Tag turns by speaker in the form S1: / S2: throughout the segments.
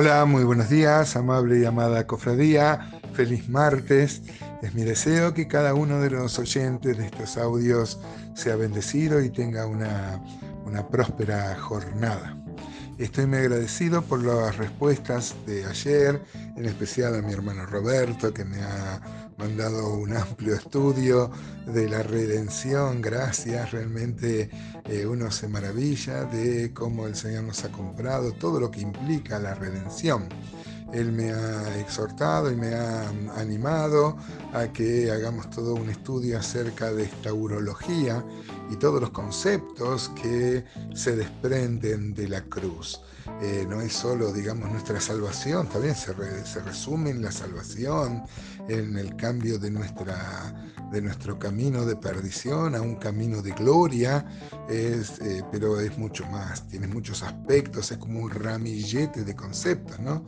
S1: Hola, muy buenos días, amable y amada cofradía. Feliz martes. Es mi deseo que cada uno de los oyentes de estos audios sea bendecido y tenga una, una próspera jornada. Estoy muy agradecido por las respuestas de ayer, en especial a mi hermano Roberto, que me ha mandado un amplio estudio de la redención. Gracias, realmente eh, uno se maravilla de cómo el Señor nos ha comprado, todo lo que implica la redención. Él me ha exhortado y me ha animado a que hagamos todo un estudio acerca de esta urología y todos los conceptos que se desprenden de la cruz. Eh, no es solo, digamos, nuestra salvación, también se, se resume en la salvación, en el cambio de, nuestra, de nuestro camino de perdición a un camino de gloria, eh, pero es mucho más, tiene muchos aspectos, es como un ramillete de conceptos, ¿no?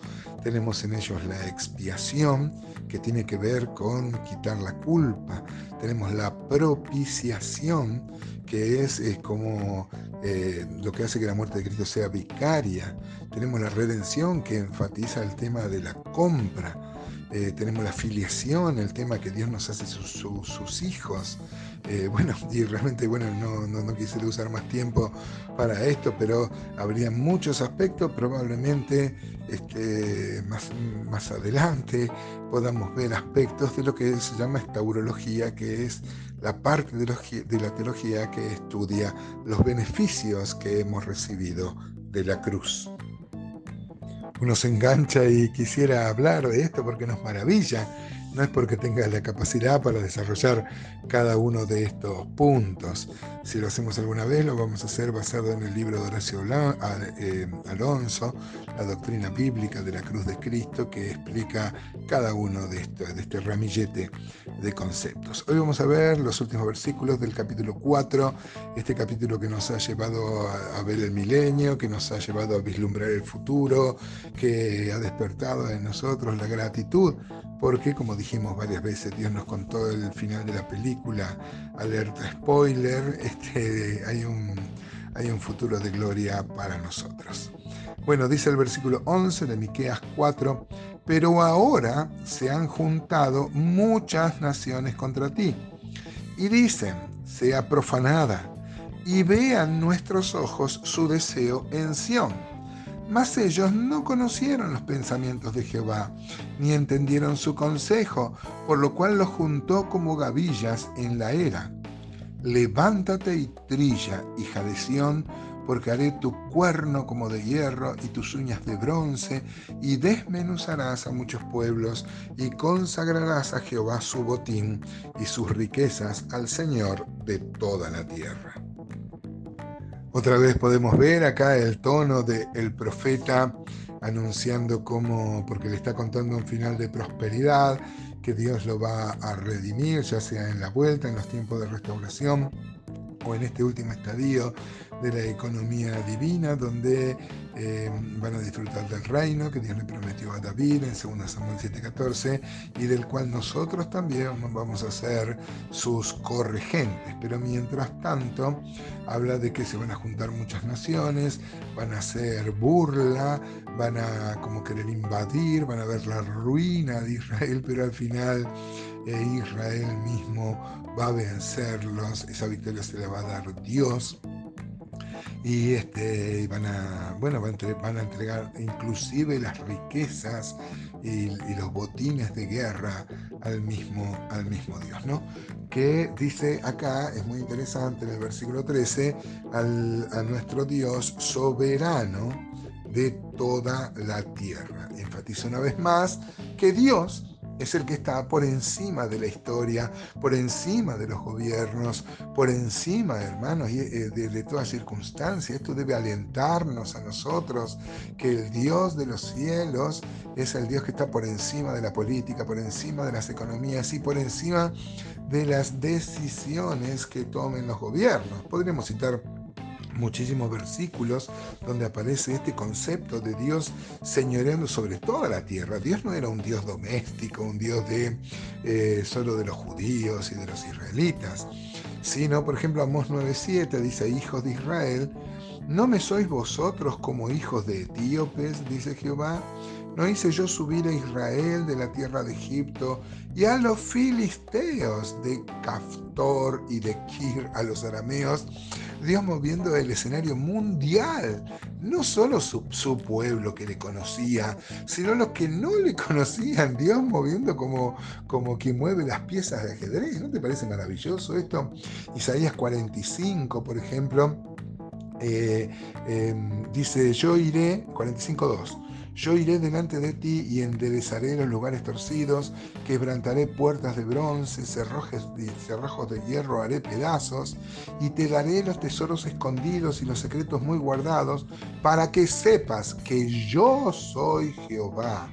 S1: Tenemos en ellos la expiación, que tiene que ver con quitar la culpa, tenemos la propiciación, que es, es como eh, lo que hace que la muerte de Cristo sea vicaria. Tenemos la redención que enfatiza el tema de la compra. Eh, tenemos la filiación, el tema que Dios nos hace sus hijos. Eh, bueno, y realmente, bueno, no, no, no, quisiera usar más tiempo para esto, pero habría muchos aspectos, probablemente este, más, más adelante podamos ver aspectos de lo que se llama estaurología, que es la parte de, de la teología que estudia los beneficios que hemos recibido de la cruz uno se engancha y quisiera hablar de esto porque nos maravilla. No es porque tenga la capacidad para desarrollar cada uno de estos puntos. Si lo hacemos alguna vez, lo vamos a hacer basado en el libro de Horacio eh, Alonso, la doctrina bíblica de la cruz de Cristo, que explica cada uno de, estos, de este ramillete de conceptos. Hoy vamos a ver los últimos versículos del capítulo 4, este capítulo que nos ha llevado a ver el milenio, que nos ha llevado a vislumbrar el futuro, que ha despertado en nosotros la gratitud, porque como dijimos varias veces, Dios nos contó el final de la película, alerta spoiler, este, hay, un, hay un futuro de gloria para nosotros. Bueno, dice el versículo 11 de Miqueas 4, pero ahora se han juntado muchas naciones contra ti y dicen, sea profanada y vean nuestros ojos su deseo en Sión mas ellos no conocieron los pensamientos de Jehová, ni entendieron su consejo, por lo cual los juntó como gavillas en la era. Levántate y trilla, hija de Sión, porque haré tu cuerno como de hierro y tus uñas de bronce, y desmenuzarás a muchos pueblos, y consagrarás a Jehová su botín y sus riquezas al Señor de toda la tierra. Otra vez podemos ver acá el tono del profeta anunciando cómo, porque le está contando un final de prosperidad, que Dios lo va a redimir, ya sea en la vuelta, en los tiempos de restauración o en este último estadio de la economía divina, donde eh, van a disfrutar del reino que Dios le prometió a David en 2 Samuel 7:14 y del cual nosotros también vamos a ser sus corregentes. Pero mientras tanto, habla de que se van a juntar muchas naciones, van a hacer burla, van a como querer invadir, van a ver la ruina de Israel, pero al final eh, Israel mismo va a vencerlos, esa victoria se la va a dar Dios y este, van, a, bueno, van, a entregar inclusive las riquezas y, los botines de guerra al mismo, al mismo Dios, ¿no? Que dice acá, es muy interesante en el versículo 13, al, a nuestro Dios soberano de toda la tierra. Enfatiza una vez más que Dios es el que está por encima de la historia, por encima de los gobiernos, por encima, hermanos, eh, de, de toda circunstancia. Esto debe alentarnos a nosotros que el Dios de los cielos es el Dios que está por encima de la política, por encima de las economías y por encima de las decisiones que tomen los gobiernos. Podríamos citar muchísimos versículos donde aparece este concepto de Dios señoreando sobre toda la tierra. Dios no era un Dios doméstico, un Dios de eh, solo de los judíos y de los israelitas, sino, por ejemplo, Amós 9.7 dice, hijos de Israel, ¿no me sois vosotros como hijos de etíopes? dice Jehová. ¿No hice yo subir a Israel de la tierra de Egipto y a los filisteos de Caftor y de Kir, a los arameos? Dios moviendo el escenario mundial, no solo su, pueblo que le conocía, sino los que no le conocían, Dios moviendo como, como quien mueve las piezas de ajedrez. ¿No te parece maravilloso esto? Isaías 45, por ejemplo, eh, em, dice, yo iré, 45.2 yo iré delante de ti y enderezaré los lugares torcidos, quebrantaré puertas de bronce, cerrojos de, cerrojos de hierro haré pedazos, y te daré los tesoros escondidos y los secretos muy guardados, para que sepas que yo soy Jehová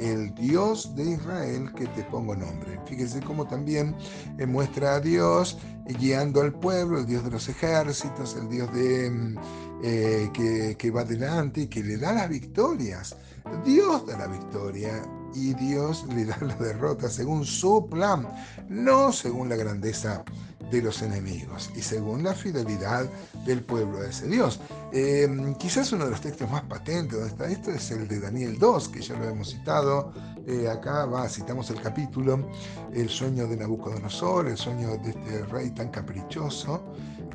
S1: el Dios de Israel que te pongo nombre. Fíjese cómo también eh, muestra a Dios guiando al pueblo, el Dios de los ejércitos, el Dios de, mm, eh, que, va adelante y que le da las victorias. Dios da la victoria y Dios le da la derrota según su plan, no según la grandeza de los enemigos y según la fidelidad del pueblo de ese Dios. Em, quizás uno de los textos más patentes donde está esto es el de Daniel 2, que ya lo hemos citado. Eh, acá va, citamos el capítulo, el sueño de Nabucodonosor, el sueño de este rey tan caprichoso,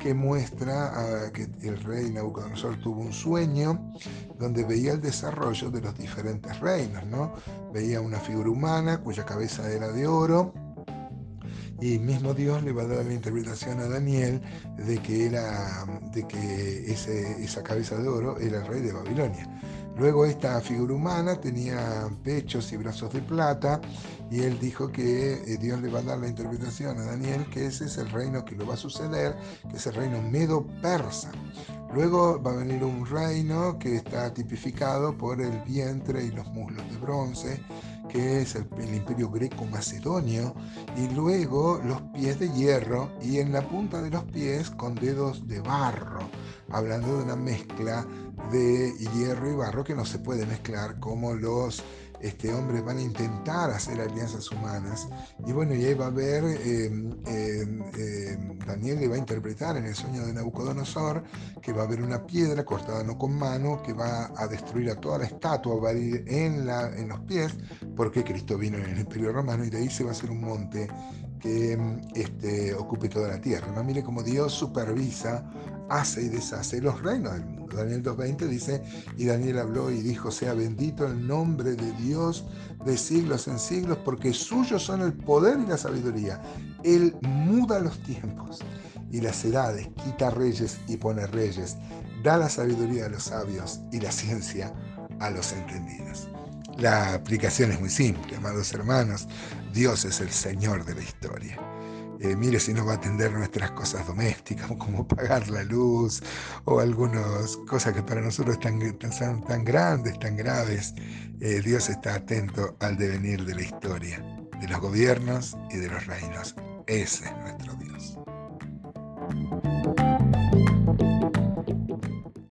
S1: que muestra que el rey Nabucodonosor tuvo un sueño donde veía el desarrollo de los diferentes reinos, ¿no? Veía una figura humana cuya cabeza era de oro, y mismo Dios le va a dar la interpretación a Daniel de que, era, de que esa cabeza de oro era el rey de Babilonia. Luego esta figura humana tenía pechos y brazos de plata y él dijo que eh, Dios le va a dar la interpretación a Daniel que ese es el reino que lo va a suceder, que es el reino medo-persa. Luego va a venir un reino que está tipificado por el vientre y los muslos de bronce, es el, imperio greco-macedonio, y luego los pies de hierro y en la punta de los pies con dedos de barro, hablando de una mezcla de hierro y barro que no se puede mezclar como los este, hombres van a intentar hacer alianzas humanas. Y bueno, y ahí va a haber, em, em, em, Daniel le va a interpretar en el sueño de Nabucodonosor que va a haber una piedra cortada no con mano que va a destruir a toda la estatua, va a ir en, la, en los pies, porque Cristo vino en el Imperio Romano y de ahí se va a hacer un monte que este, ocupe toda la tierra. ¿no? Mire cómo Dios supervisa, hace y deshace los reinos del mundo. Daniel 2.20 dice, y Daniel habló y dijo, sea bendito el nombre de Dios de siglos en siglos, porque suyos son el poder y la sabiduría. Él muda los tiempos y las edades, quita reyes y pone reyes, da la sabiduría a los sabios y la ciencia a los entendidos. La aplicación es muy simple, amados hermanos. Dios es el Señor de la historia. Eh, mire si nos va a atender nuestras cosas domésticas, como pagar la luz o algunas cosas que para nosotros tan, son tan grandes, tan graves. Eh, Dios está atento al devenir de la historia, de los gobiernos y de los reinos. Ese es nuestro Dios.